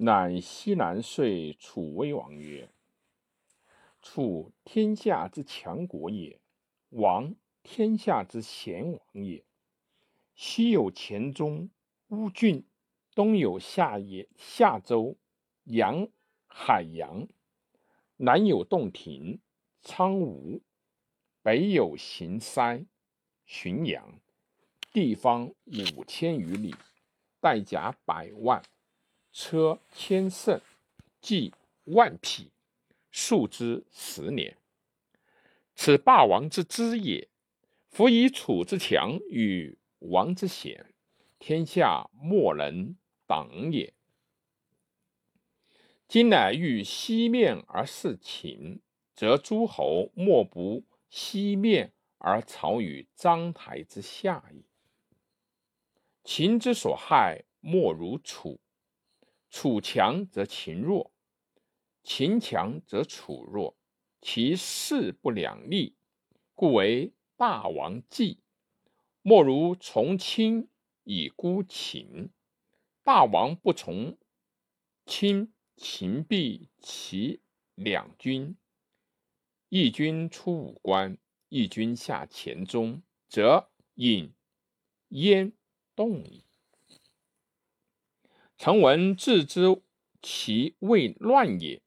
乃西南遂楚威王曰：“楚天下之强国也，王天下之贤王也。西有黔中、乌郡，东有夏也夏州、阳海阳，南有洞庭、苍梧，北有行塞、浔阳，地方五千余里，带甲百万，车千乘，骑万匹，数之十年。此霸王之资也。夫以楚之强与王之险，天下莫能挡也。今乃欲西面而事秦，则诸侯莫不西面而朝于章台之下矣。秦之所害，莫如楚。楚强则秦弱，秦强则楚弱，其势不两立，故为大王计。莫如从亲以孤秦，大王不从亲。秦必其两军，一军出武关，一军下黔中，则引燕动矣。臣闻自知其未乱也，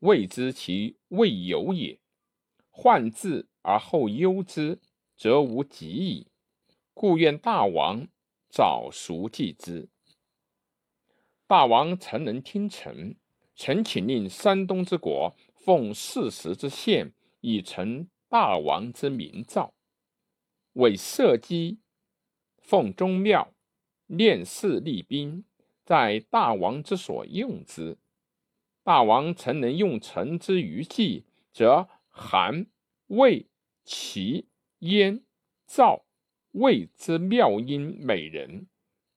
未知其未有也。患治而后忧之，则无及矣。故愿大王早熟计之。大王诚能听臣。臣请令山东之国奉四时之县，以成大王之明诏，为社稷，奉宗庙，练士立兵，在大王之所用之。大王曾能用臣之余计，则韩、魏、齐、燕、赵、魏之妙音美人，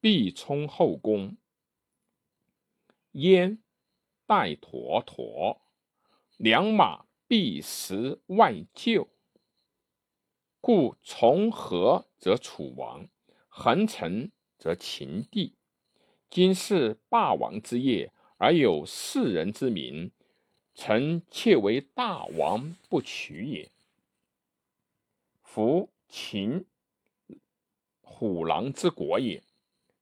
必充后宫。燕。带驼驼，良马必食外厩。故从和则楚王，横城则秦地。今是霸王之业，而有世人之名，臣妾为大王不取也。夫秦，虎狼之国也，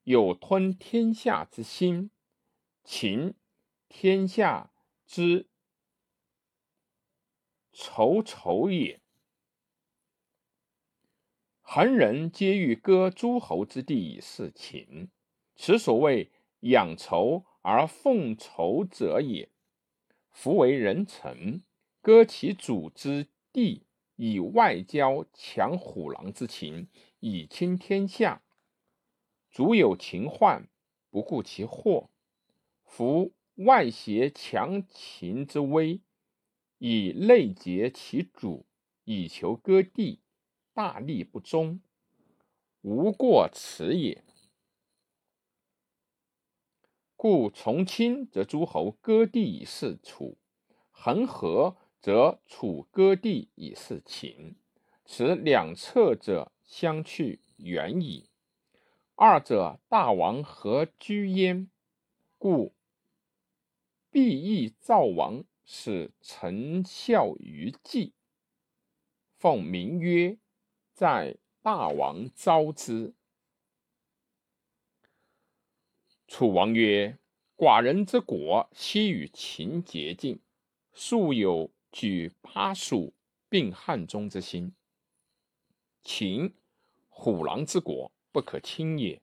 有吞天下之心。秦。天下之仇仇也，恒人皆欲割诸侯之地以事秦，此所谓养仇而奉仇者也。夫为人臣，割其主之地以外交，强虎狼之情，以倾天下。主有秦患，不顾其祸。夫。外挟强秦之威，以内结其主，以求割地，大逆不忠，无过此也。故从亲则诸侯割地以事楚，恒河则楚割地以事秦，此两侧者相去远矣。二者大王何居焉？故。必益赵王，使臣效于计。奉名曰，在大王召之。楚王曰：“寡人之国，悉与秦结境，素有举巴蜀并汉中之心。秦，虎狼之国，不可轻也；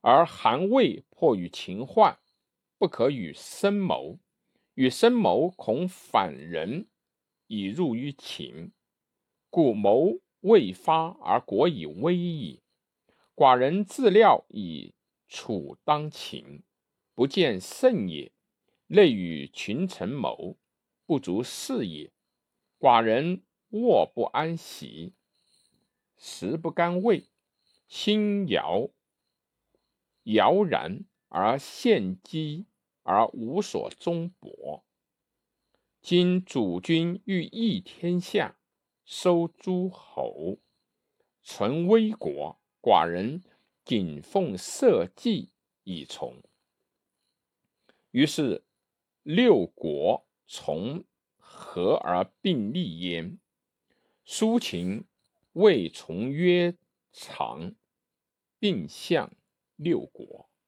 而韩魏迫于秦患。”不可与深谋，与深谋恐反人以入于秦，故谋未发而国以危矣。寡人自料以楚当秦，不见胜也。内与群臣谋，不足视也。寡人卧不安席，食不甘味，心摇摇然而献机。而无所终博。今主君欲益天下，收诸侯，存危国，寡人谨奉社稷以从。于是六国从和而并立焉。苏秦未从曰长，并向六国。